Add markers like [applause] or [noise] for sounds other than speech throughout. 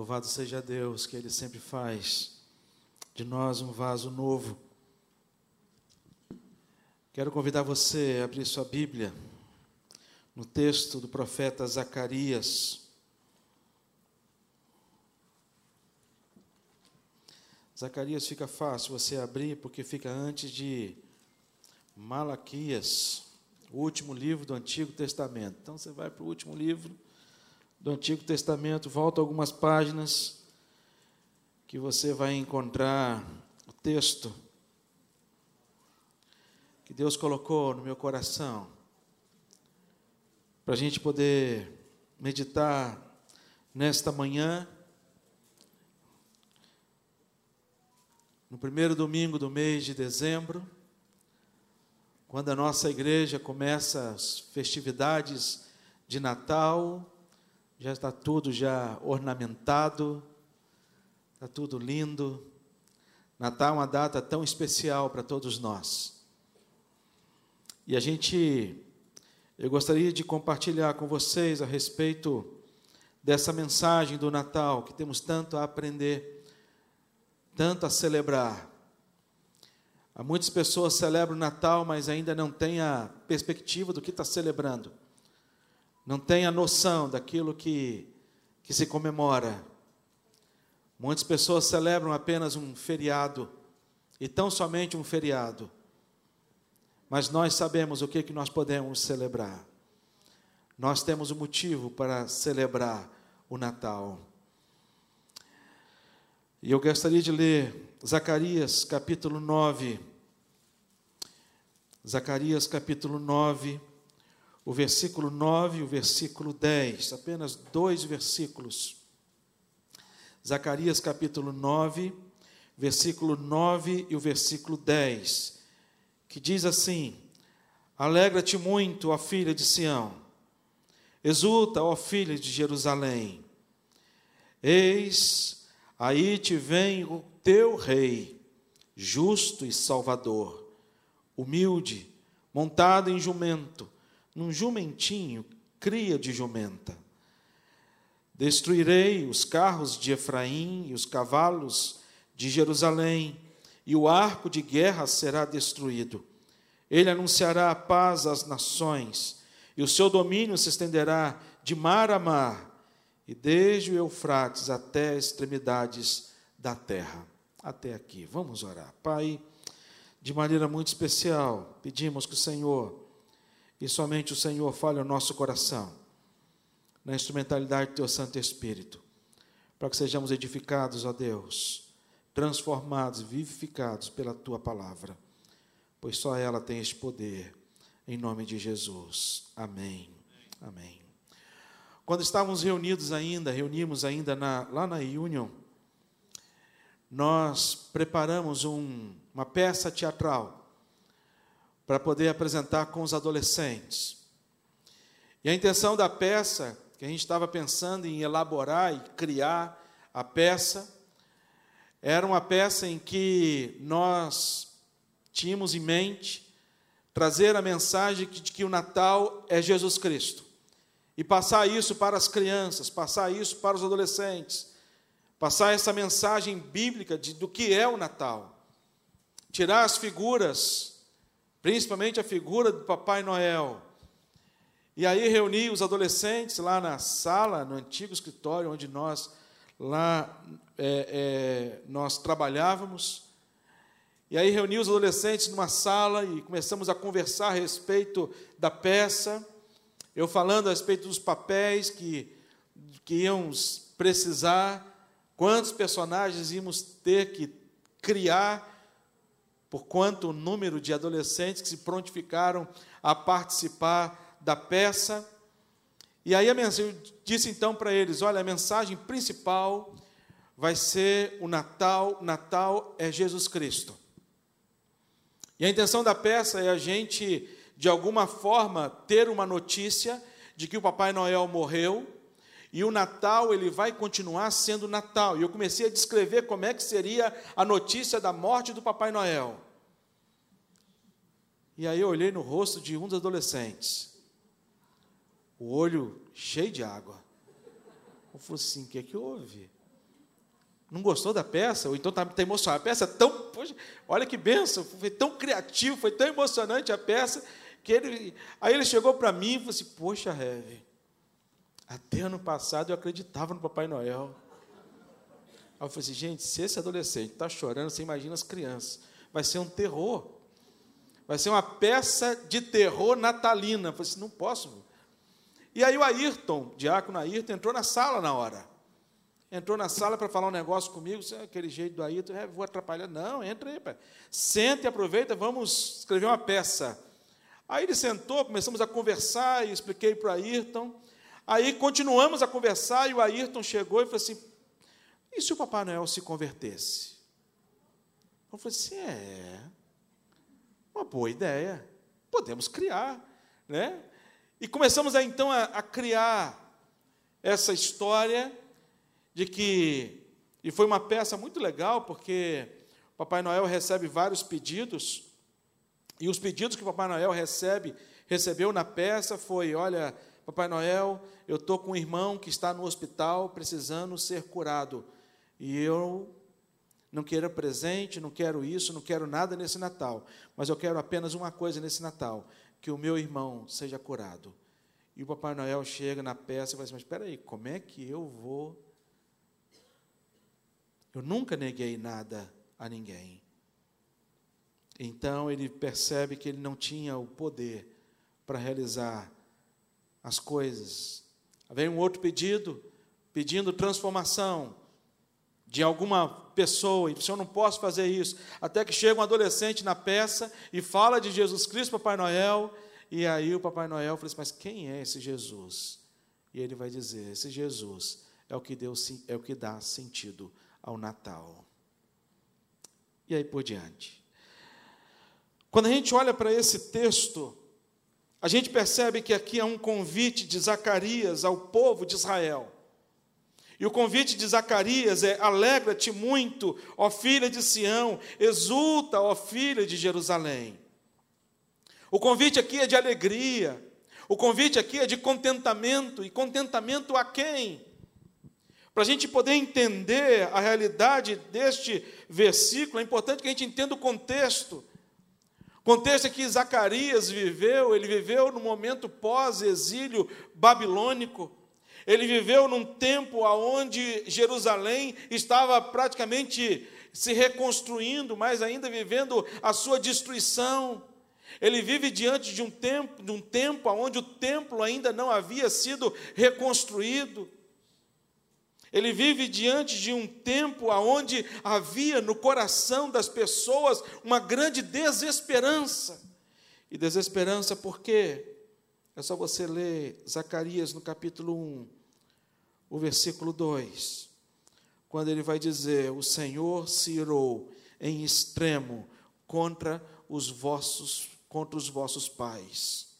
Louvado seja Deus, que Ele sempre faz de nós um vaso novo. Quero convidar você a abrir sua Bíblia no texto do profeta Zacarias. Zacarias fica fácil você abrir, porque fica antes de Malaquias, o último livro do Antigo Testamento. Então você vai para o último livro do Antigo Testamento, volta algumas páginas, que você vai encontrar o texto que Deus colocou no meu coração, para a gente poder meditar nesta manhã, no primeiro domingo do mês de dezembro, quando a nossa igreja começa as festividades de Natal, já está tudo já ornamentado, está tudo lindo. Natal é uma data tão especial para todos nós. E a gente, eu gostaria de compartilhar com vocês a respeito dessa mensagem do Natal, que temos tanto a aprender, tanto a celebrar. Há muitas pessoas celebram o Natal, mas ainda não têm a perspectiva do que está celebrando não tem a noção daquilo que, que se comemora. Muitas pessoas celebram apenas um feriado, e tão somente um feriado. Mas nós sabemos o que, que nós podemos celebrar. Nós temos um motivo para celebrar o Natal. E eu gostaria de ler Zacarias capítulo 9. Zacarias capítulo 9 o versículo 9 e o versículo 10, apenas dois versículos. Zacarias capítulo 9, versículo 9 e o versículo 10, que diz assim: Alegra-te muito, ó filha de Sião, exulta, ó filha de Jerusalém. Eis, aí te vem o teu rei, justo e salvador, humilde, montado em jumento num jumentinho, cria de jumenta. Destruirei os carros de Efraim e os cavalos de Jerusalém, e o arco de guerra será destruído. Ele anunciará a paz às nações, e o seu domínio se estenderá de mar a mar, e desde o Eufrates até as extremidades da terra. Até aqui. Vamos orar. Pai, de maneira muito especial, pedimos que o Senhor e somente o Senhor fale ao nosso coração, na instrumentalidade do Teu Santo Espírito, para que sejamos edificados, ó Deus, transformados, vivificados pela Tua palavra, pois só ela tem este poder, em nome de Jesus. Amém. Amém. Quando estávamos reunidos ainda, reunimos ainda na, lá na Union, nós preparamos um, uma peça teatral para poder apresentar com os adolescentes. E a intenção da peça, que a gente estava pensando em elaborar e criar a peça, era uma peça em que nós tínhamos em mente trazer a mensagem de que o Natal é Jesus Cristo. E passar isso para as crianças, passar isso para os adolescentes, passar essa mensagem bíblica de, do que é o Natal. Tirar as figuras principalmente a figura do Papai Noel. E aí reuni os adolescentes lá na sala, no antigo escritório onde nós lá é, é, nós trabalhávamos. E aí reuni os adolescentes numa sala e começamos a conversar a respeito da peça. Eu falando a respeito dos papéis que, que íamos precisar, quantos personagens íamos ter que criar por quanto o número de adolescentes que se prontificaram a participar da peça. E aí a mensagem, disse então para eles: olha, a mensagem principal vai ser o Natal, Natal é Jesus Cristo. E a intenção da peça é a gente, de alguma forma, ter uma notícia de que o Papai Noel morreu, e o Natal ele vai continuar sendo Natal. E eu comecei a descrever como é que seria a notícia da morte do Papai Noel. E aí eu olhei no rosto de um dos adolescentes, o olho cheio de água. Eu falei assim: o que é que houve? não gostou da peça, ou então está tá emocionado. A peça é tão, poxa, olha que benção, foi tão criativo, foi tão emocionante a peça, que ele, aí ele chegou para mim e falou assim, poxa, Heve, até ano passado eu acreditava no Papai Noel. Aí eu falei assim, gente, se esse adolescente está chorando, você imagina as crianças. Vai ser um terror. Vai ser uma peça de terror natalina. Eu falei assim, não posso. E aí o Ayrton, diácono Ayrton, entrou na sala na hora. Entrou na sala para falar um negócio comigo, aquele jeito do Ayrton, é, vou atrapalhar. Não, entra aí, pai. Senta e aproveita, vamos escrever uma peça. Aí ele sentou, começamos a conversar e expliquei para o Ayrton. Aí continuamos a conversar e o Ayrton chegou e falou assim: e se o Papai Noel se convertesse? Eu falei assim: é, uma boa ideia, podemos criar, né? E começamos a, então a, a criar essa história de que, e foi uma peça muito legal, porque Papai Noel recebe vários pedidos, e os pedidos que o Papai Noel recebe, recebeu na peça foi: olha, Papai Noel, eu estou com um irmão que está no hospital precisando ser curado. E eu não quero presente, não quero isso, não quero nada nesse Natal. Mas eu quero apenas uma coisa nesse Natal: que o meu irmão seja curado. E o Papai Noel chega na peça e fala assim: Mas espera aí, como é que eu vou? Eu nunca neguei nada a ninguém. Então ele percebe que ele não tinha o poder para realizar as coisas. Vem um outro pedido, pedindo transformação de alguma pessoa, e o Senhor não posso fazer isso. Até que chega um adolescente na peça e fala de Jesus Cristo, Papai Noel, e aí o Papai Noel fala assim: Mas quem é esse Jesus? E ele vai dizer: Esse Jesus é o que, deu, é o que dá sentido ao Natal. E aí por diante. Quando a gente olha para esse texto, a gente percebe que aqui é um convite de Zacarias ao povo de Israel. E o convite de Zacarias é: alegra-te muito, ó filha de Sião, exulta, ó filha de Jerusalém. O convite aqui é de alegria, o convite aqui é de contentamento, e contentamento a quem? Para a gente poder entender a realidade deste versículo, é importante que a gente entenda o contexto. Contexto é que Zacarias viveu, ele viveu no momento pós-exílio babilônico. Ele viveu num tempo onde Jerusalém estava praticamente se reconstruindo, mas ainda vivendo a sua destruição. Ele vive diante de um tempo, de um tempo onde o templo ainda não havia sido reconstruído. Ele vive diante de um tempo onde havia no coração das pessoas uma grande desesperança. E desesperança por quê? É só você ler Zacarias no capítulo 1, o versículo 2, quando ele vai dizer: O Senhor se irou em extremo contra os vossos contra os vossos pais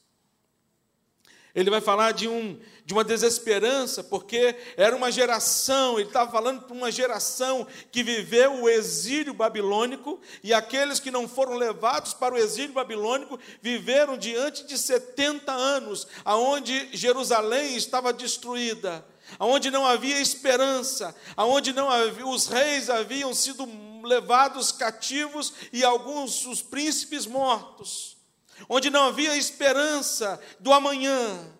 ele vai falar de, um, de uma desesperança, porque era uma geração, ele estava falando para uma geração que viveu o exílio babilônico, e aqueles que não foram levados para o exílio babilônico viveram diante de 70 anos, aonde Jerusalém estava destruída, aonde não havia esperança, aonde não havia, os reis haviam sido levados cativos e alguns os príncipes mortos onde não havia esperança do amanhã.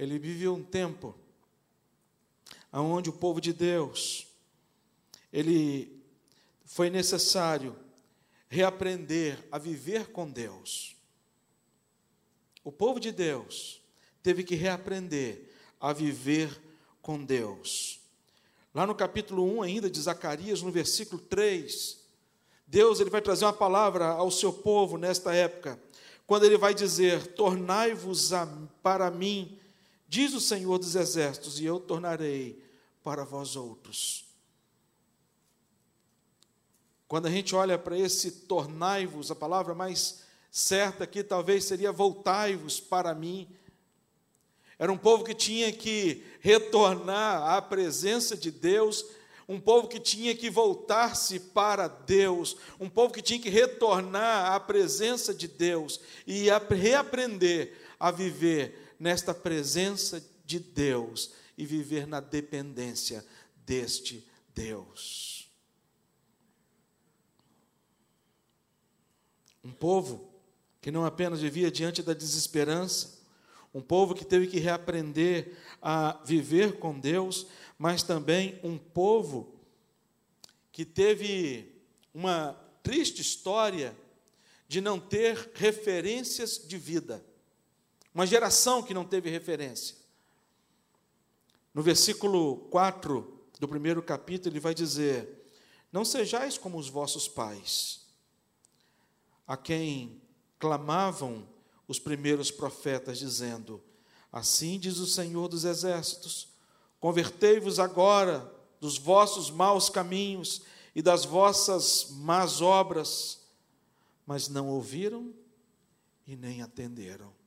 Ele viveu um tempo onde o povo de Deus, ele foi necessário reaprender a viver com Deus. O povo de Deus teve que reaprender a viver com Deus. Lá no capítulo 1 ainda de Zacarias, no versículo 3, Deus ele vai trazer uma palavra ao seu povo nesta época, quando ele vai dizer: "Tornai-vos para mim", diz o Senhor dos exércitos, "e eu tornarei para vós outros". Quando a gente olha para esse tornai-vos, a palavra mais certa aqui talvez seria voltai-vos para mim. Era um povo que tinha que retornar à presença de Deus, um povo que tinha que voltar-se para Deus, um povo que tinha que retornar à presença de Deus e reaprender a viver nesta presença de Deus e viver na dependência deste Deus. Um povo que não apenas vivia diante da desesperança, um povo que teve que reaprender a viver com Deus, mas também um povo que teve uma triste história de não ter referências de vida. Uma geração que não teve referência. No versículo 4 do primeiro capítulo, ele vai dizer: Não sejais como os vossos pais, a quem clamavam os primeiros profetas, dizendo: Assim diz o Senhor dos Exércitos: Convertei-vos agora dos vossos maus caminhos e das vossas más obras, mas não ouviram e nem atenderam.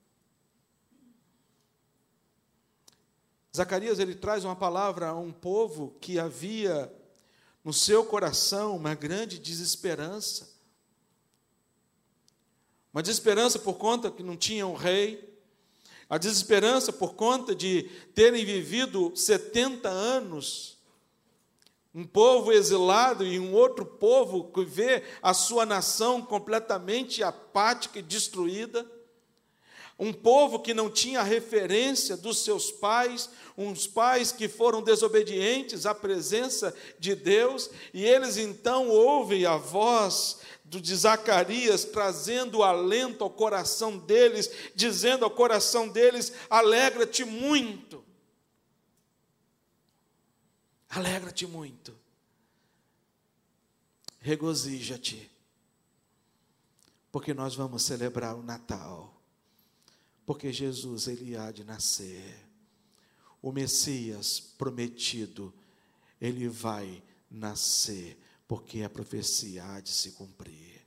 Zacarias ele traz uma palavra a um povo que havia no seu coração uma grande desesperança. Uma desesperança por conta que não tinham um rei, a desesperança por conta de terem vivido 70 anos, um povo exilado e um outro povo que vê a sua nação completamente apática e destruída um povo que não tinha referência dos seus pais, uns pais que foram desobedientes à presença de Deus, e eles então ouvem a voz de Zacarias trazendo alento ao coração deles, dizendo ao coração deles: alegra-te muito. Alegra-te muito. Regozija-te. Porque nós vamos celebrar o Natal porque Jesus ele há de nascer. O Messias prometido, ele vai nascer, porque a profecia há de se cumprir.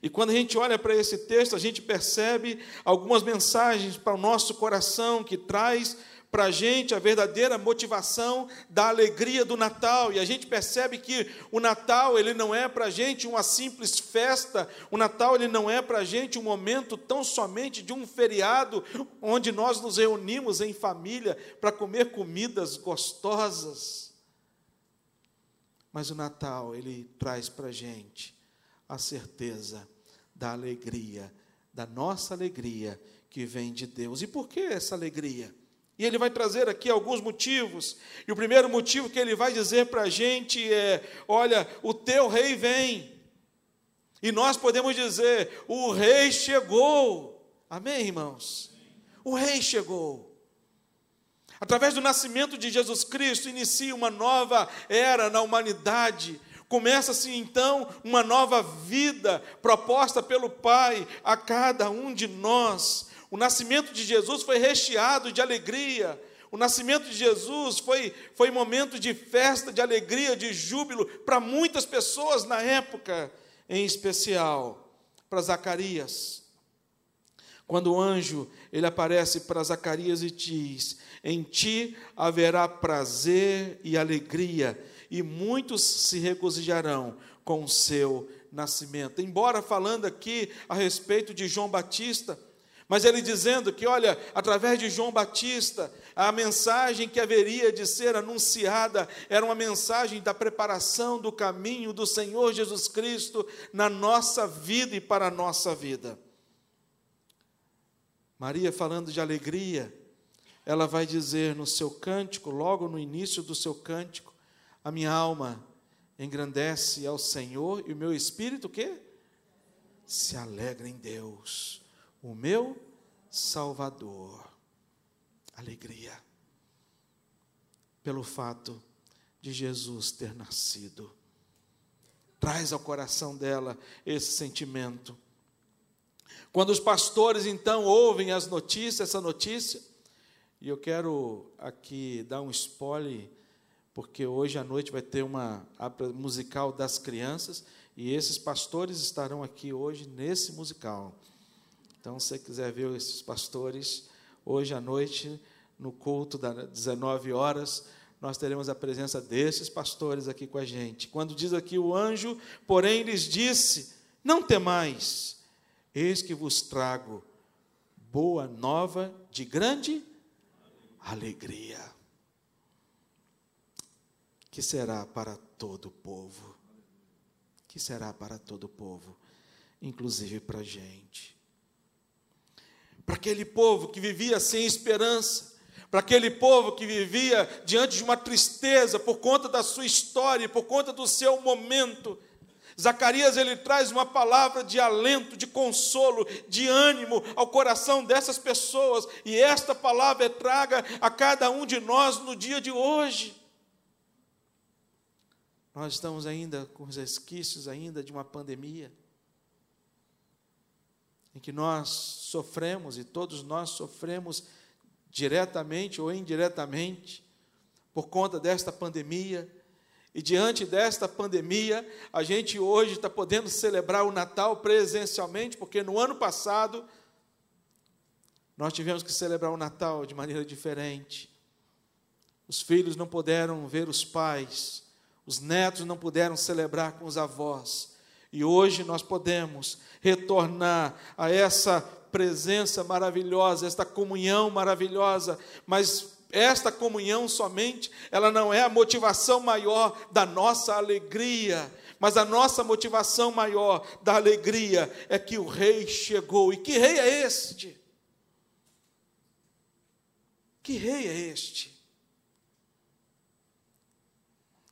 E quando a gente olha para esse texto, a gente percebe algumas mensagens para o nosso coração que traz para a gente a verdadeira motivação da alegria do Natal. E a gente percebe que o Natal ele não é para a gente uma simples festa, o Natal ele não é para a gente um momento tão somente de um feriado onde nós nos reunimos em família para comer comidas gostosas. Mas o Natal ele traz para a gente a certeza da alegria, da nossa alegria que vem de Deus. E por que essa alegria? E ele vai trazer aqui alguns motivos. E o primeiro motivo que ele vai dizer para a gente é: olha, o teu rei vem. E nós podemos dizer: o rei chegou. Amém, irmãos? O rei chegou. Através do nascimento de Jesus Cristo, inicia uma nova era na humanidade. Começa-se então uma nova vida proposta pelo Pai a cada um de nós. O nascimento de Jesus foi recheado de alegria. O nascimento de Jesus foi, foi momento de festa, de alegria, de júbilo para muitas pessoas na época, em especial para Zacarias. Quando o anjo ele aparece para Zacarias e diz: Em ti haverá prazer e alegria, e muitos se regozijarão com o seu nascimento. Embora falando aqui a respeito de João Batista, mas ele dizendo que, olha, através de João Batista, a mensagem que haveria de ser anunciada era uma mensagem da preparação do caminho do Senhor Jesus Cristo na nossa vida e para a nossa vida. Maria, falando de alegria, ela vai dizer no seu cântico, logo no início do seu cântico, a minha alma engrandece ao Senhor e o meu espírito o quê? Se alegra em Deus o meu Salvador. Alegria. Pelo fato de Jesus ter nascido. Traz ao coração dela esse sentimento. Quando os pastores então ouvem as notícias, essa notícia, e eu quero aqui dar um spoiler, porque hoje à noite vai ter uma musical das crianças, e esses pastores estarão aqui hoje nesse musical. Então, se você quiser ver esses pastores, hoje à noite, no culto das 19 horas, nós teremos a presença desses pastores aqui com a gente. Quando diz aqui o anjo, porém lhes disse: Não temais, eis que vos trago boa nova de grande alegria, que será para todo o povo, que será para todo o povo, inclusive para a gente. Para aquele povo que vivia sem esperança, para aquele povo que vivia diante de uma tristeza por conta da sua história, por conta do seu momento. Zacarias ele traz uma palavra de alento, de consolo, de ânimo ao coração dessas pessoas, e esta palavra é traga a cada um de nós no dia de hoje. Nós estamos ainda com os resquícios ainda de uma pandemia em que nós sofremos e todos nós sofremos diretamente ou indiretamente, por conta desta pandemia. E diante desta pandemia, a gente hoje está podendo celebrar o Natal presencialmente, porque no ano passado nós tivemos que celebrar o Natal de maneira diferente. Os filhos não puderam ver os pais, os netos não puderam celebrar com os avós. E hoje nós podemos retornar a essa presença maravilhosa, esta comunhão maravilhosa, mas esta comunhão somente, ela não é a motivação maior da nossa alegria, mas a nossa motivação maior da alegria é que o rei chegou. E que rei é este? Que rei é este?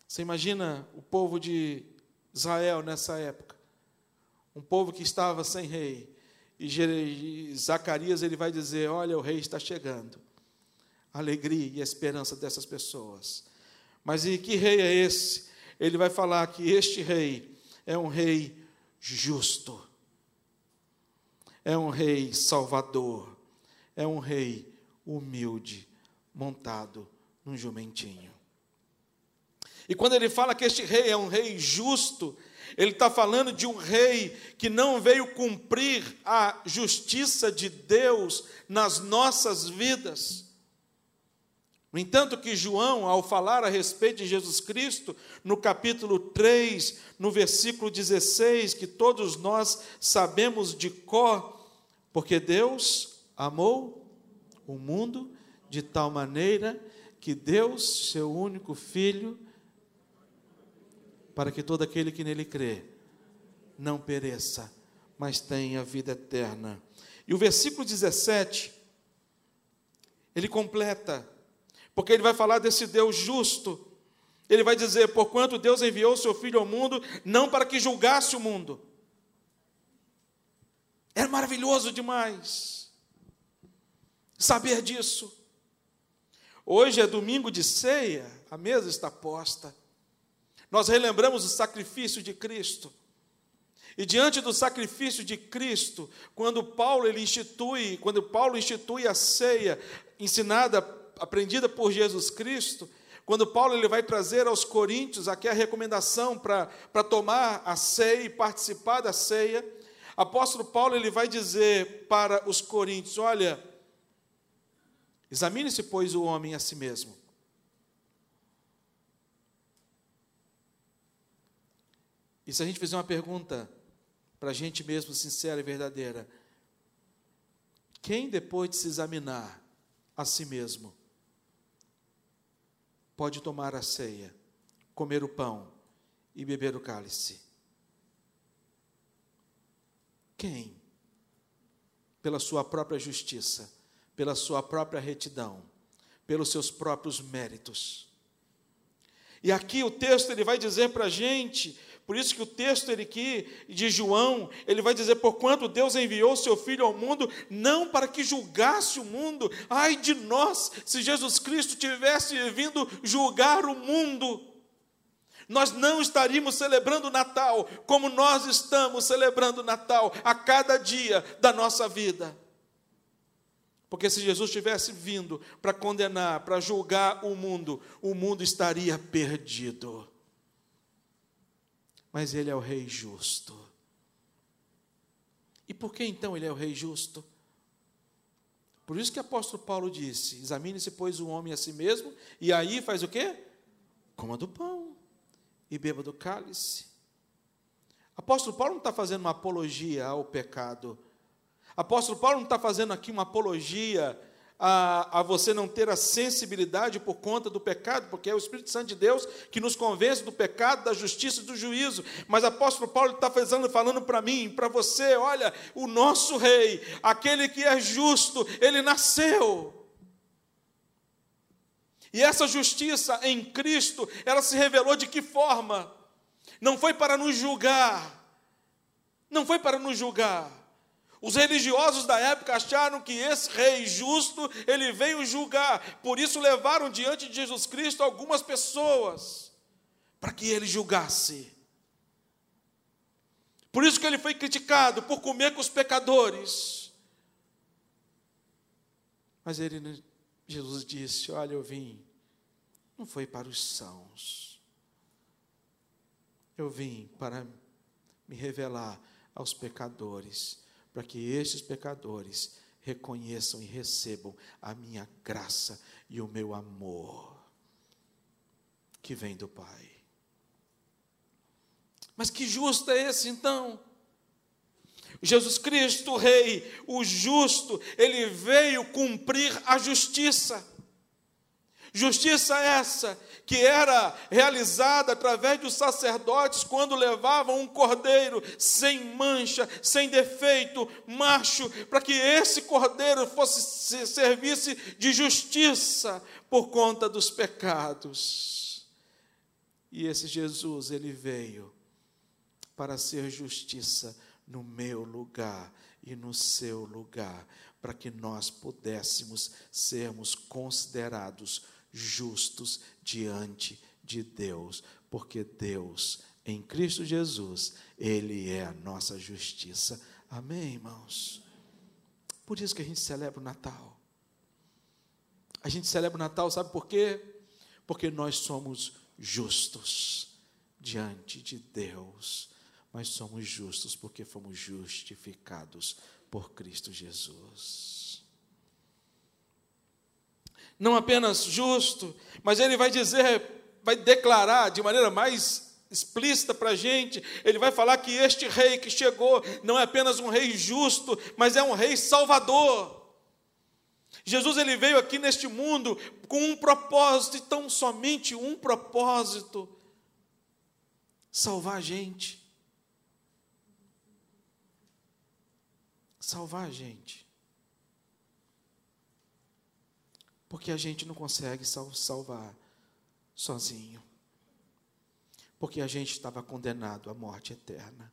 Você imagina o povo de Israel nessa época, um povo que estava sem rei, e Zacarias ele vai dizer: Olha, o rei está chegando. alegria e a esperança dessas pessoas. Mas e que rei é esse? Ele vai falar que este rei é um rei justo, é um rei salvador, é um rei humilde, montado num jumentinho. E quando ele fala que este rei é um rei justo, ele está falando de um rei que não veio cumprir a justiça de Deus nas nossas vidas. No entanto, que João, ao falar a respeito de Jesus Cristo, no capítulo 3, no versículo 16, que todos nós sabemos de cor, porque Deus amou o mundo de tal maneira que Deus, seu único filho, para que todo aquele que nele crê não pereça, mas tenha vida eterna. E o versículo 17, ele completa, porque ele vai falar desse Deus justo. Ele vai dizer: Porquanto Deus enviou o seu Filho ao mundo, não para que julgasse o mundo. Era maravilhoso demais saber disso. Hoje é domingo de ceia, a mesa está posta. Nós relembramos o sacrifício de Cristo. E diante do sacrifício de Cristo, quando Paulo ele institui, quando Paulo institui a ceia ensinada, aprendida por Jesus Cristo, quando Paulo ele vai trazer aos coríntios aqui a recomendação para tomar a ceia e participar da ceia, apóstolo Paulo ele vai dizer para os coríntios, olha, examine-se pois o homem a si mesmo E se a gente fizer uma pergunta para a gente mesmo, sincera e verdadeira: quem depois de se examinar a si mesmo pode tomar a ceia, comer o pão e beber o cálice? Quem? Pela sua própria justiça, pela sua própria retidão, pelos seus próprios méritos. E aqui o texto ele vai dizer para a gente por isso que o texto ele aqui de João, ele vai dizer por quanto Deus enviou seu filho ao mundo não para que julgasse o mundo. Ai de nós, se Jesus Cristo tivesse vindo julgar o mundo, nós não estaríamos celebrando Natal como nós estamos celebrando Natal a cada dia da nossa vida. Porque se Jesus tivesse vindo para condenar, para julgar o mundo, o mundo estaria perdido mas ele é o rei justo. E por que então ele é o rei justo? Por isso que o apóstolo Paulo disse: examine-se, pois, o homem a si mesmo, e aí faz o quê? Coma do pão e beba do cálice. Apóstolo Paulo não está fazendo uma apologia ao pecado. Apóstolo Paulo não está fazendo aqui uma apologia a, a você não ter a sensibilidade por conta do pecado, porque é o Espírito Santo de Deus que nos convence do pecado, da justiça e do juízo. Mas apóstolo Paulo está falando, falando para mim, para você: olha, o nosso rei, aquele que é justo, ele nasceu. E essa justiça em Cristo, ela se revelou de que forma? Não foi para nos julgar, não foi para nos julgar, os religiosos da época acharam que esse rei justo, ele veio julgar. Por isso levaram diante de Jesus Cristo algumas pessoas para que ele julgasse. Por isso que ele foi criticado por comer com os pecadores. Mas ele Jesus disse: "Olha, eu vim não foi para os sãos. Eu vim para me revelar aos pecadores." Para que estes pecadores reconheçam e recebam a minha graça e o meu amor que vem do Pai. Mas que justo é esse então? Jesus Cristo, Rei, o justo, ele veio cumprir a justiça. Justiça essa que era realizada através dos sacerdotes quando levavam um cordeiro sem mancha, sem defeito, macho, para que esse cordeiro fosse servisse de justiça por conta dos pecados. E esse Jesus, ele veio para ser justiça no meu lugar e no seu lugar, para que nós pudéssemos sermos considerados justos diante de Deus, porque Deus, em Cristo Jesus, Ele é a nossa justiça. Amém, irmãos? Por isso que a gente celebra o Natal. A gente celebra o Natal, sabe por quê? Porque nós somos justos diante de Deus. Mas somos justos porque fomos justificados por Cristo Jesus não apenas justo, mas ele vai dizer, vai declarar de maneira mais explícita para a gente, ele vai falar que este rei que chegou não é apenas um rei justo, mas é um rei salvador. Jesus ele veio aqui neste mundo com um propósito, e tão somente um propósito: salvar a gente. Salvar a gente. Porque a gente não consegue salvar sozinho. Porque a gente estava condenado à morte eterna.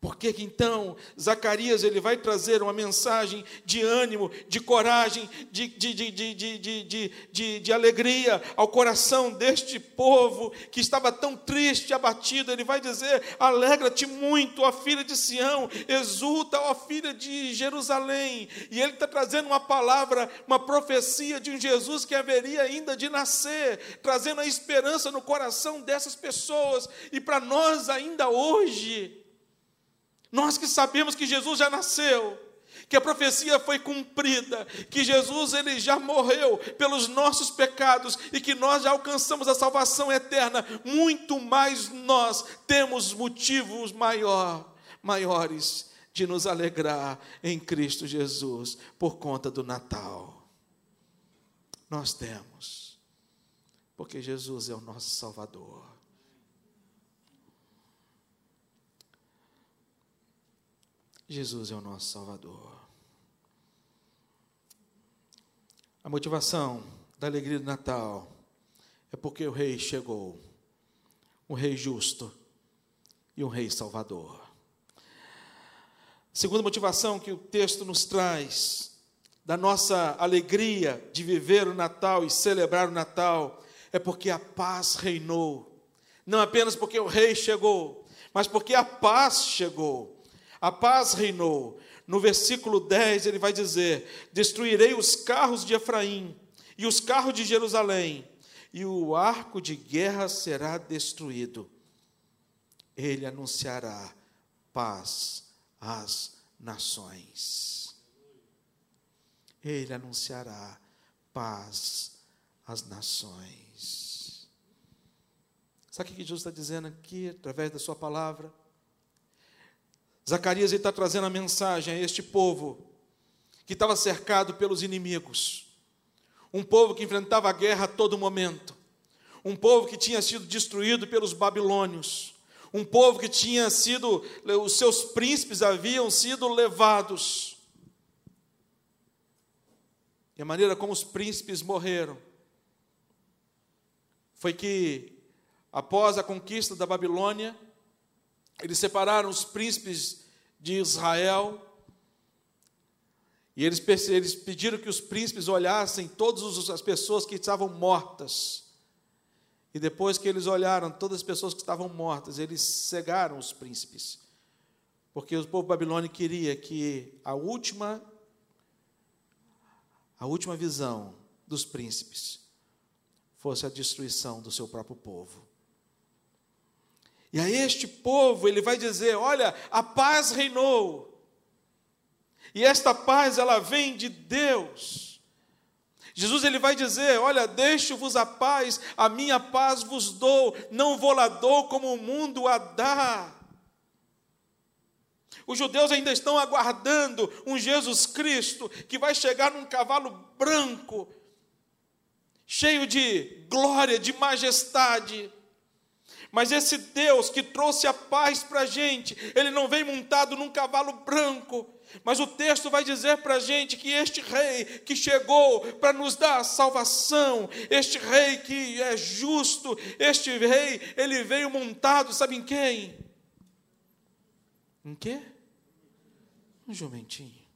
Por que então Zacarias ele vai trazer uma mensagem de ânimo, de coragem, de, de, de, de, de, de, alegria ao coração deste povo que estava tão triste, abatido? Ele vai dizer: Alegra-te muito, ó filha de Sião, exulta, ó filha de Jerusalém. E ele está trazendo uma palavra, uma profecia de um Jesus que haveria ainda de nascer, trazendo a esperança no coração dessas pessoas e para nós ainda hoje. Nós que sabemos que Jesus já nasceu, que a profecia foi cumprida, que Jesus ele já morreu pelos nossos pecados e que nós já alcançamos a salvação eterna, muito mais nós temos motivos maior, maiores de nos alegrar em Cristo Jesus por conta do Natal. Nós temos, porque Jesus é o nosso Salvador. Jesus é o nosso Salvador. A motivação da alegria do Natal é porque o Rei chegou, um Rei justo e um Rei Salvador. Segunda motivação que o texto nos traz da nossa alegria de viver o Natal e celebrar o Natal é porque a paz reinou. Não apenas porque o Rei chegou, mas porque a paz chegou. A paz reinou. No versículo 10 ele vai dizer: Destruirei os carros de Efraim e os carros de Jerusalém, e o arco de guerra será destruído. Ele anunciará paz às nações. Ele anunciará paz às nações. Sabe o que Jesus está dizendo aqui, através da Sua palavra? Zacarias está trazendo a mensagem a este povo que estava cercado pelos inimigos, um povo que enfrentava a guerra a todo momento, um povo que tinha sido destruído pelos babilônios, um povo que tinha sido, os seus príncipes haviam sido levados. E a maneira como os príncipes morreram foi que, após a conquista da Babilônia, eles separaram os príncipes de Israel e eles, eles pediram que os príncipes olhassem todas as pessoas que estavam mortas. E depois que eles olharam todas as pessoas que estavam mortas, eles cegaram os príncipes. Porque o povo babilônico queria que a última a última visão dos príncipes fosse a destruição do seu próprio povo. E a este povo ele vai dizer: "Olha, a paz reinou. E esta paz, ela vem de Deus. Jesus ele vai dizer: Olha, deixo-vos a paz, a minha paz vos dou, não vou lá dou como o mundo a dá. Os judeus ainda estão aguardando um Jesus Cristo que vai chegar num cavalo branco, cheio de glória, de majestade. Mas esse Deus que trouxe a paz para a gente, ele não vem montado num cavalo branco, mas o texto vai dizer para a gente que este rei que chegou para nos dar salvação, este rei que é justo, este rei, ele veio montado, sabe em quem? Em quê? Um jumentinho.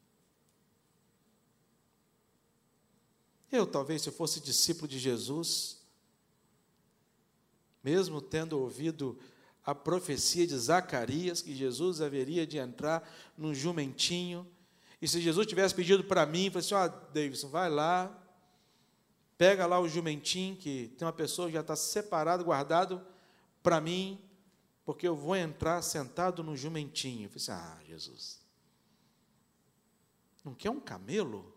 Eu, talvez, se eu fosse discípulo de Jesus, mesmo tendo ouvido a profecia de Zacarias que Jesus haveria de entrar num jumentinho. E se Jesus tivesse pedido para mim, falou assim: Ó, Davidson, vai lá, pega lá o jumentinho, que tem uma pessoa que já está separado, guardado para mim, porque eu vou entrar sentado no jumentinho. Eu falei assim: Ah, Jesus, não quer um camelo?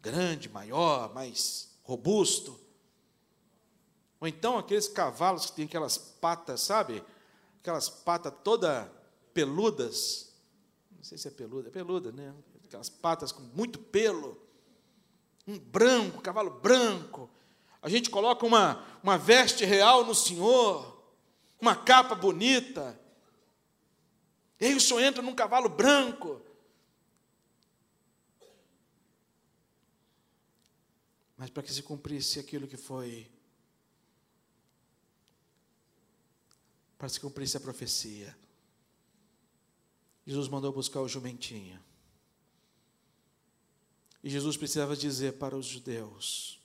Grande, maior, mais robusto. Ou então aqueles cavalos que têm aquelas patas, sabe? Aquelas patas toda peludas. Não sei se é peluda, é peluda, né? Aquelas patas com muito pelo. Um branco, cavalo branco. A gente coloca uma, uma veste real no Senhor, uma capa bonita. E aí o Senhor entra num cavalo branco. Mas para que se cumprisse aquilo que foi para se cumprisse a profecia. Jesus mandou buscar o jumentinho. E Jesus precisava dizer para os judeus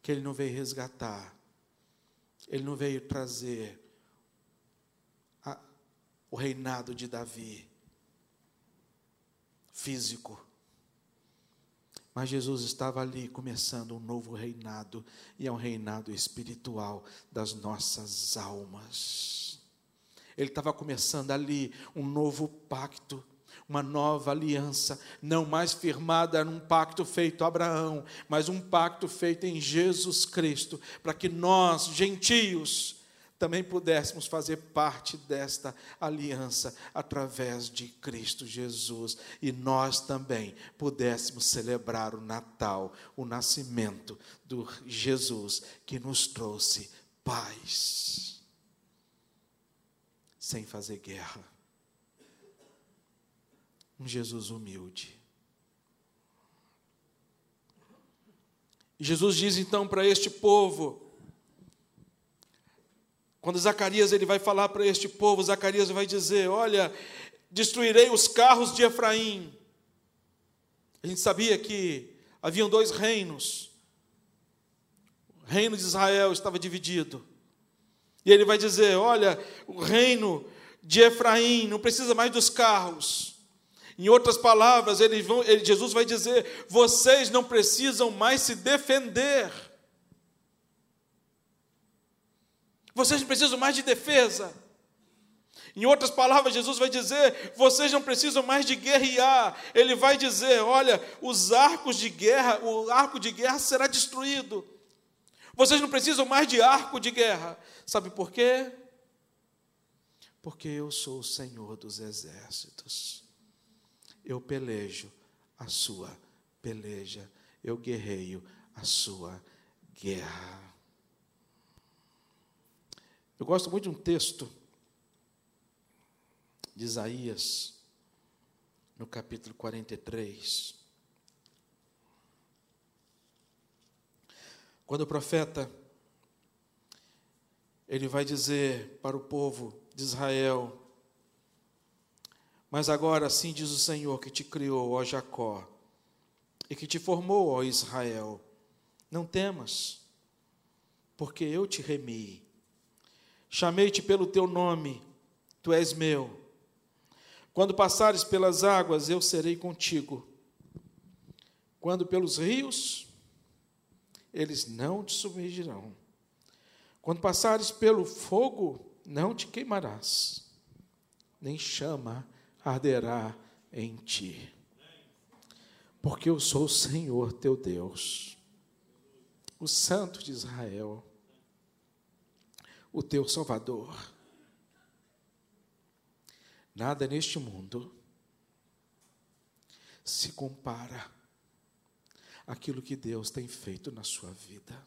que ele não veio resgatar, ele não veio trazer a, o reinado de Davi físico. Mas Jesus estava ali começando um novo reinado, e é um reinado espiritual das nossas almas. Ele estava começando ali um novo pacto, uma nova aliança, não mais firmada num pacto feito a Abraão, mas um pacto feito em Jesus Cristo, para que nós, gentios, também pudéssemos fazer parte desta aliança através de Cristo Jesus e nós também pudéssemos celebrar o Natal, o nascimento do Jesus que nos trouxe paz, sem fazer guerra. Um Jesus humilde. Jesus diz então para este povo: quando Zacarias ele vai falar para este povo, Zacarias vai dizer: Olha, destruirei os carros de Efraim. A gente sabia que haviam dois reinos. O reino de Israel estava dividido. E ele vai dizer: Olha, o reino de Efraim não precisa mais dos carros. Em outras palavras, ele, Jesus vai dizer: Vocês não precisam mais se defender. Vocês não precisam mais de defesa. Em outras palavras, Jesus vai dizer: vocês não precisam mais de guerrear. Ele vai dizer: olha, os arcos de guerra, o arco de guerra será destruído. Vocês não precisam mais de arco de guerra. Sabe por quê? Porque eu sou o Senhor dos exércitos. eu pelejo a sua peleja, eu guerreio a sua guerra. Eu gosto muito de um texto de Isaías, no capítulo 43. Quando o profeta ele vai dizer para o povo de Israel: Mas agora assim diz o Senhor que te criou, ó Jacó, e que te formou, ó Israel: Não temas, porque eu te remi. Chamei-te pelo teu nome, tu és meu. Quando passares pelas águas, eu serei contigo. Quando pelos rios, eles não te submergirão. Quando passares pelo fogo, não te queimarás, nem chama arderá em ti. Porque eu sou o Senhor teu Deus, o Santo de Israel, o teu Salvador. Nada neste mundo se compara àquilo que Deus tem feito na sua vida.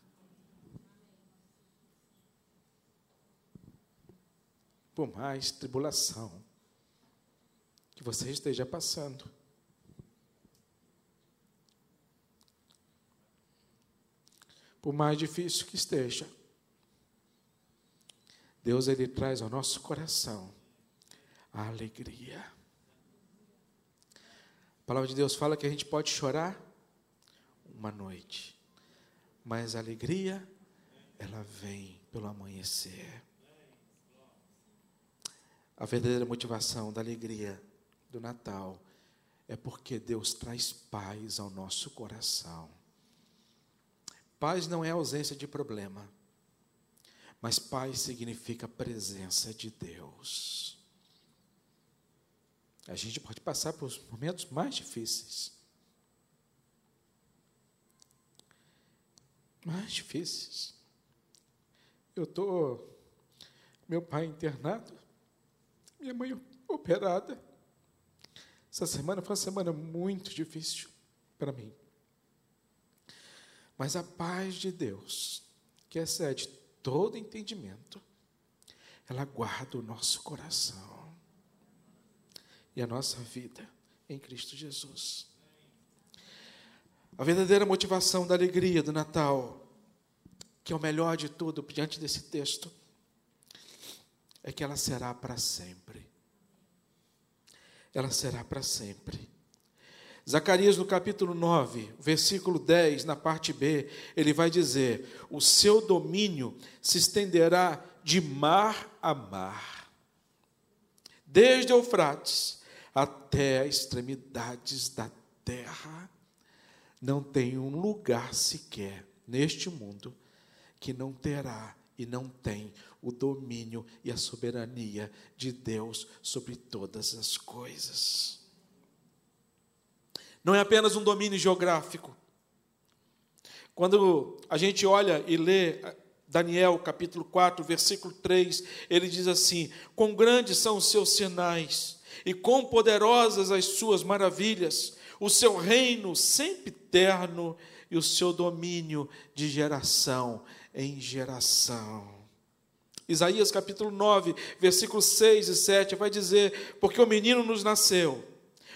Por mais tribulação que você esteja passando, por mais difícil que esteja, Deus ele traz ao nosso coração a alegria. A palavra de Deus fala que a gente pode chorar uma noite, mas a alegria, ela vem pelo amanhecer. A verdadeira motivação da alegria do Natal é porque Deus traz paz ao nosso coração. Paz não é ausência de problema, mas paz significa presença de Deus. A gente pode passar por momentos mais difíceis. Mais difíceis. Eu estou. Meu pai internado, minha mãe operada. Essa semana foi uma semana muito difícil para mim. Mas a paz de Deus, que excede todo entendimento, ela guarda o nosso coração e a nossa vida em Cristo Jesus. A verdadeira motivação da alegria do Natal, que é o melhor de tudo diante desse texto, é que ela será para sempre. Ela será para sempre. Zacarias, no capítulo 9, versículo 10, na parte B, ele vai dizer: O seu domínio se estenderá de mar a mar, desde Eufrates até as extremidades da terra. Não tem um lugar sequer neste mundo que não terá e não tem o domínio e a soberania de Deus sobre todas as coisas. Não é apenas um domínio geográfico. Quando a gente olha e lê Daniel capítulo 4, versículo 3, ele diz assim: Quão grandes são os seus sinais e quão poderosas as suas maravilhas, o seu reino sempre terno e o seu domínio de geração em geração. Isaías capítulo 9, versículos 6 e 7 vai dizer: Porque o menino nos nasceu,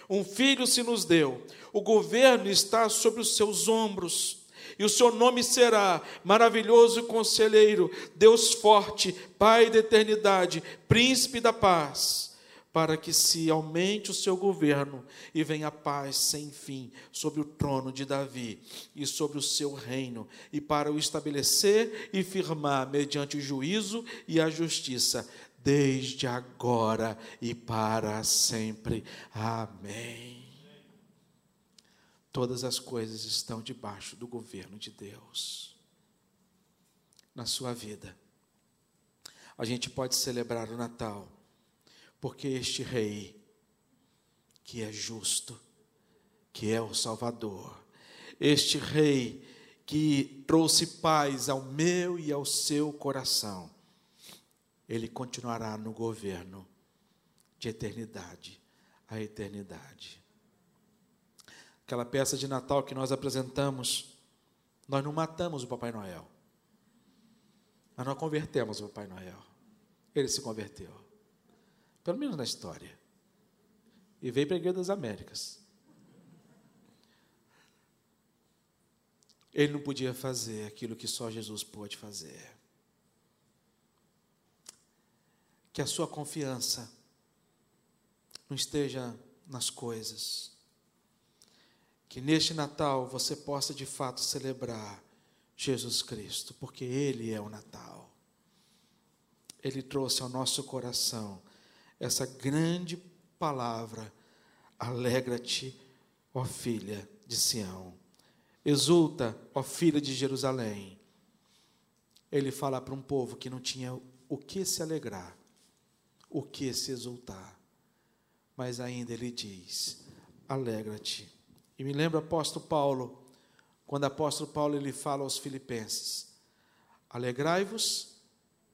um filho se nos deu, o governo está sobre os seus ombros e o seu nome será Maravilhoso Conselheiro, Deus Forte, Pai da Eternidade, Príncipe da Paz para que se aumente o seu governo e venha paz sem fim sobre o trono de Davi e sobre o seu reino, e para o estabelecer e firmar mediante o juízo e a justiça, desde agora e para sempre. Amém. Todas as coisas estão debaixo do governo de Deus. Na sua vida, a gente pode celebrar o Natal porque este Rei, que é justo, que é o Salvador, este Rei que trouxe paz ao meu e ao seu coração, ele continuará no governo de eternidade a eternidade. Aquela peça de Natal que nós apresentamos, nós não matamos o Papai Noel. Mas nós convertemos o Papai Noel. Ele se converteu. Pelo menos na história. E veio para a Igreja das Américas. Ele não podia fazer aquilo que só Jesus pôde fazer. Que a sua confiança não esteja nas coisas. Que neste Natal você possa de fato celebrar Jesus Cristo, porque Ele é o Natal. Ele trouxe ao nosso coração essa grande palavra: alegra-te, ó filha de Sião. Exulta, ó filha de Jerusalém. Ele fala para um povo que não tinha o que se alegrar, o que se exultar. Mas ainda ele diz: alegra-te. E me lembra o apóstolo Paulo, quando apóstolo Paulo ele fala aos filipenses: alegrai-vos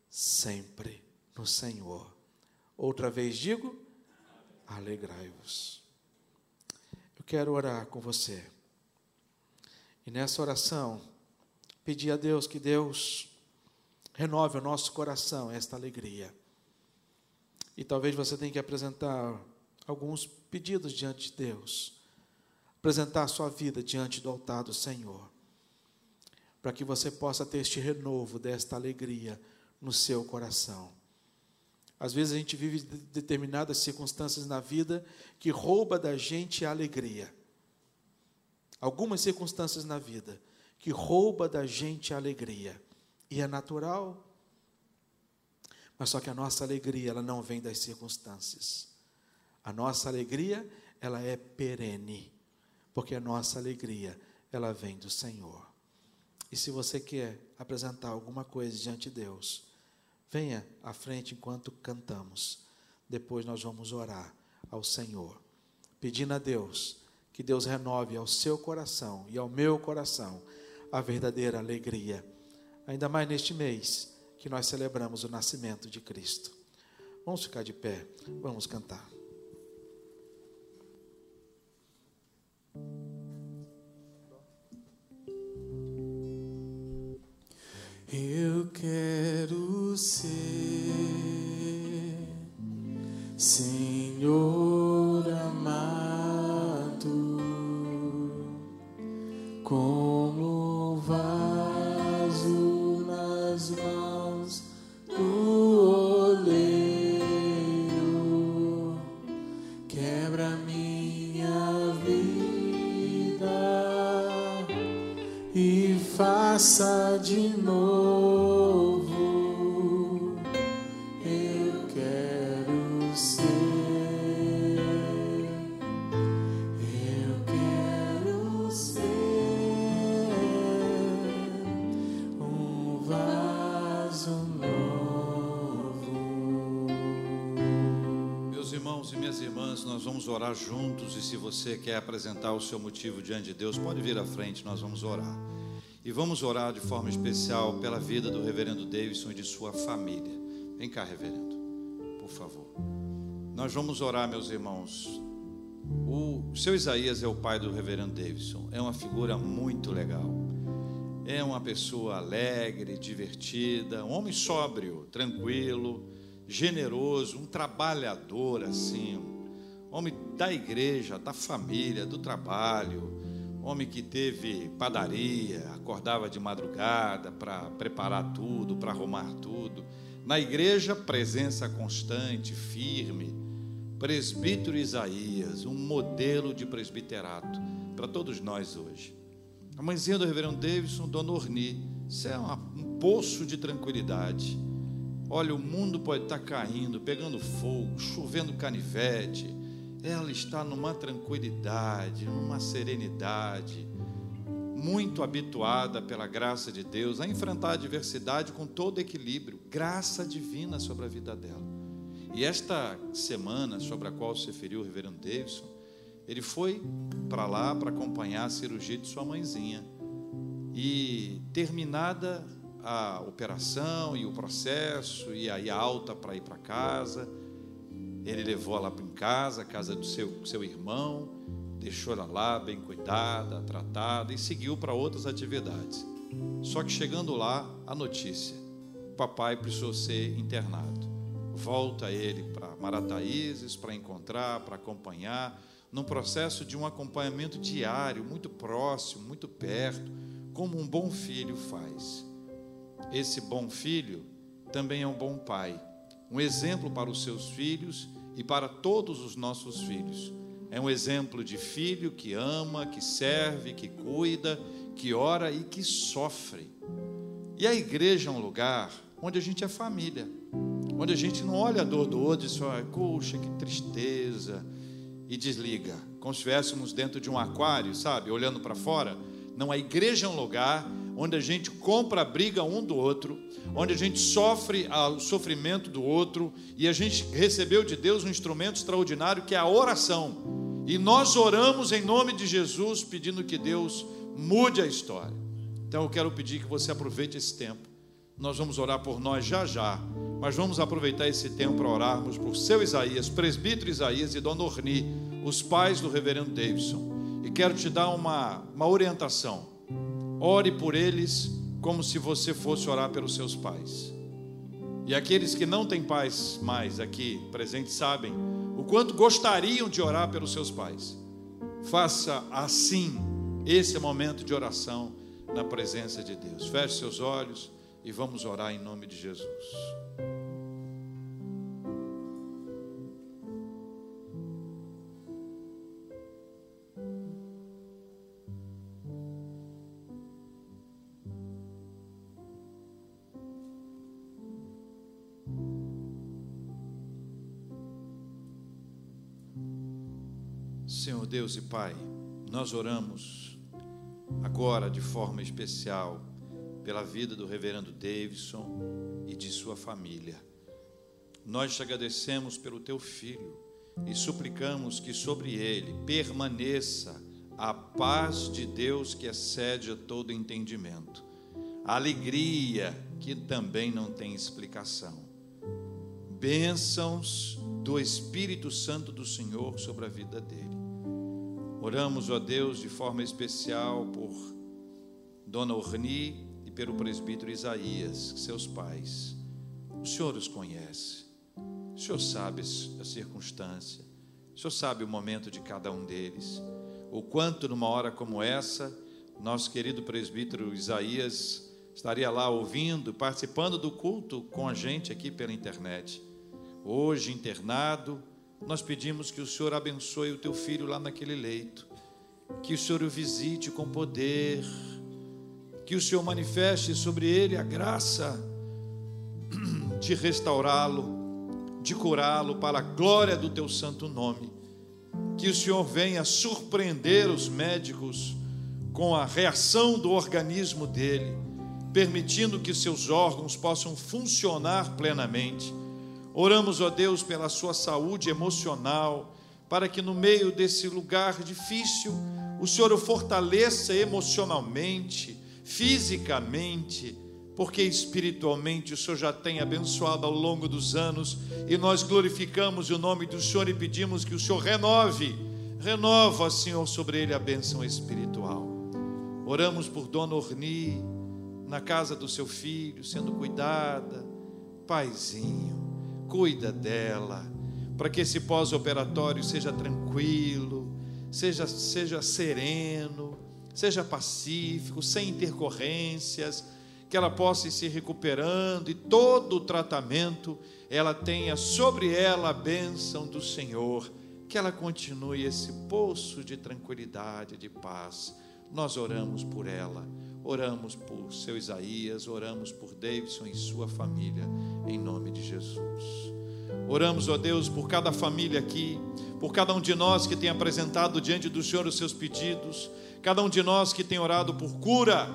sempre no Senhor. Outra vez digo: alegrai-vos. Eu quero orar com você. E nessa oração, pedir a Deus que Deus renove o nosso coração esta alegria. E talvez você tenha que apresentar alguns pedidos diante de Deus. Apresentar a sua vida diante do altar do Senhor. Para que você possa ter este renovo desta alegria no seu coração. Às vezes a gente vive determinadas circunstâncias na vida que rouba da gente a alegria algumas circunstâncias na vida que rouba da gente a alegria. E é natural. Mas só que a nossa alegria, ela não vem das circunstâncias. A nossa alegria, ela é perene, porque a nossa alegria, ela vem do Senhor. E se você quer apresentar alguma coisa diante de Deus, venha à frente enquanto cantamos. Depois nós vamos orar ao Senhor, pedindo a Deus que Deus renove ao seu coração e ao meu coração a verdadeira alegria. Ainda mais neste mês que nós celebramos o nascimento de Cristo. Vamos ficar de pé, vamos cantar. Eu quero ser Senhor amado. como vaso nas mãos do oleiro, quebra minha vida e faça orar juntos e se você quer apresentar o seu motivo diante de Deus, pode vir à frente, nós vamos orar. E vamos orar de forma especial pela vida do reverendo Davidson e de sua família. Vem cá, reverendo, por favor. Nós vamos orar, meus irmãos. O seu Isaías é o pai do reverendo Davidson. É uma figura muito legal. É uma pessoa alegre, divertida, um homem sóbrio, tranquilo, generoso, um trabalhador assim, homem da igreja, da família, do trabalho, homem que teve padaria, acordava de madrugada para preparar tudo, para arrumar tudo. Na igreja, presença constante, firme. Presbítero Isaías, um modelo de presbiterato para todos nós hoje. A mãezinha do reverendo Davidson, Dona Orni, isso é um poço de tranquilidade. Olha, o mundo pode estar caindo, pegando fogo, chovendo canivete, ela está numa tranquilidade, numa serenidade, muito habituada pela graça de Deus a enfrentar a adversidade com todo equilíbrio, graça divina sobre a vida dela. E esta semana sobre a qual se referiu o reverendo Davidson, ele foi para lá para acompanhar a cirurgia de sua mãezinha. E terminada a operação e o processo, e aí a alta para ir para casa, ele levou ela para casa, a casa do seu, seu irmão, deixou ela lá bem cuidada, tratada e seguiu para outras atividades. Só que chegando lá, a notícia: o papai precisou ser internado. Volta ele para Marataízes para encontrar, para acompanhar, num processo de um acompanhamento diário, muito próximo, muito perto, como um bom filho faz. Esse bom filho também é um bom pai, um exemplo para os seus filhos e para todos os nossos filhos. É um exemplo de filho que ama, que serve, que cuida, que ora e que sofre. E a igreja é um lugar onde a gente é família, onde a gente não olha a dor do outro e diz, ah, que tristeza, e desliga, como se estivéssemos dentro de um aquário, sabe, olhando para fora. Não, a igreja é um lugar onde a gente compra a briga um do outro, onde a gente sofre o sofrimento do outro, e a gente recebeu de Deus um instrumento extraordinário que é a oração. E nós oramos em nome de Jesus, pedindo que Deus mude a história. Então eu quero pedir que você aproveite esse tempo. Nós vamos orar por nós já já, mas vamos aproveitar esse tempo para orarmos por seu Isaías, presbítero Isaías e Dona Orni, os pais do reverendo Davidson. E quero te dar uma, uma orientação. Ore por eles como se você fosse orar pelos seus pais. E aqueles que não têm pais mais aqui presentes sabem o quanto gostariam de orar pelos seus pais. Faça assim esse é momento de oração na presença de Deus. Feche seus olhos e vamos orar em nome de Jesus. Senhor Deus e Pai, nós oramos agora de forma especial pela vida do reverendo Davidson e de sua família. Nós te agradecemos pelo teu filho e suplicamos que sobre ele permaneça a paz de Deus que excede a todo entendimento, a alegria que também não tem explicação. Bênçãos do Espírito Santo do Senhor sobre a vida dele. Oramos, ó Deus, de forma especial por Dona Orni e pelo presbítero Isaías, seus pais. O Senhor os conhece, o Senhor sabe a circunstância, o Senhor sabe o momento de cada um deles. O quanto, numa hora como essa, nosso querido presbítero Isaías estaria lá ouvindo, participando do culto com a gente aqui pela internet. Hoje, internado, nós pedimos que o Senhor abençoe o teu filho lá naquele leito, que o Senhor o visite com poder, que o Senhor manifeste sobre ele a graça [clears throat] de restaurá-lo, de curá-lo para a glória do teu santo nome. Que o Senhor venha surpreender os médicos com a reação do organismo dele, permitindo que seus órgãos possam funcionar plenamente Oramos, ó Deus, pela sua saúde emocional, para que no meio desse lugar difícil, o Senhor o fortaleça emocionalmente, fisicamente, porque espiritualmente o Senhor já tem abençoado ao longo dos anos, e nós glorificamos o nome do Senhor e pedimos que o Senhor renove, renova, Senhor, sobre ele a bênção espiritual. Oramos por Dona Orni, na casa do seu filho, sendo cuidada, paizinho cuida dela, para que esse pós-operatório seja tranquilo, seja, seja sereno, seja pacífico, sem intercorrências, que ela possa ir se recuperando e todo o tratamento ela tenha sobre ela a bênção do Senhor, que ela continue esse poço de tranquilidade, de paz. Nós oramos por ela Oramos por seu Isaías, oramos por Davidson e sua família, em nome de Jesus. Oramos, ó Deus, por cada família aqui, por cada um de nós que tem apresentado diante do Senhor os seus pedidos, cada um de nós que tem orado por cura.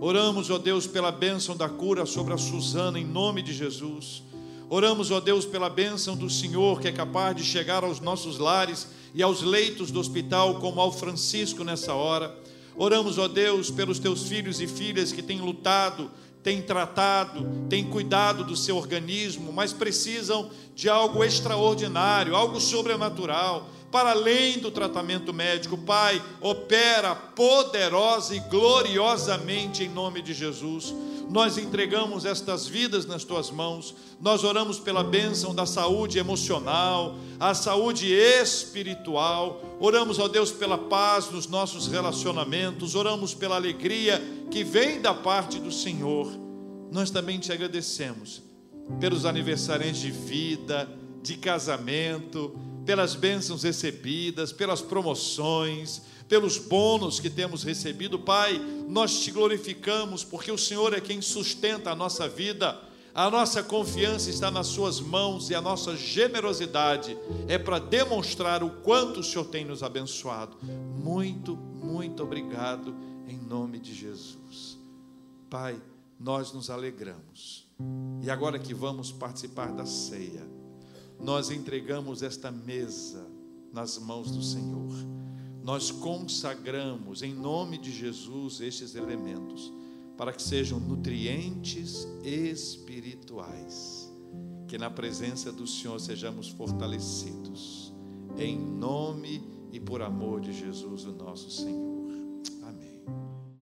Oramos, ó Deus, pela bênção da cura sobre a Suzana, em nome de Jesus. Oramos, ó Deus, pela bênção do Senhor que é capaz de chegar aos nossos lares e aos leitos do hospital, como ao Francisco nessa hora. Oramos, ó Deus, pelos teus filhos e filhas que têm lutado, têm tratado, têm cuidado do seu organismo, mas precisam de algo extraordinário, algo sobrenatural para além do tratamento médico. Pai, opera poderosa e gloriosamente em nome de Jesus. Nós entregamos estas vidas nas tuas mãos. Nós oramos pela bênção da saúde emocional, a saúde espiritual. Oramos, ó Deus, pela paz nos nossos relacionamentos. Oramos pela alegria que vem da parte do Senhor. Nós também te agradecemos pelos aniversariantes de vida, de casamento, pelas bênçãos recebidas, pelas promoções, pelos bônus que temos recebido. Pai, nós te glorificamos porque o Senhor é quem sustenta a nossa vida. A nossa confiança está nas Suas mãos e a nossa generosidade é para demonstrar o quanto o Senhor tem nos abençoado. Muito, muito obrigado em nome de Jesus. Pai, nós nos alegramos. E agora que vamos participar da ceia, nós entregamos esta mesa nas mãos do Senhor. Nós consagramos em nome de Jesus estes elementos para que sejam nutrientes espirituais. Que na presença do Senhor sejamos fortalecidos. Em nome e por amor de Jesus, o nosso Senhor.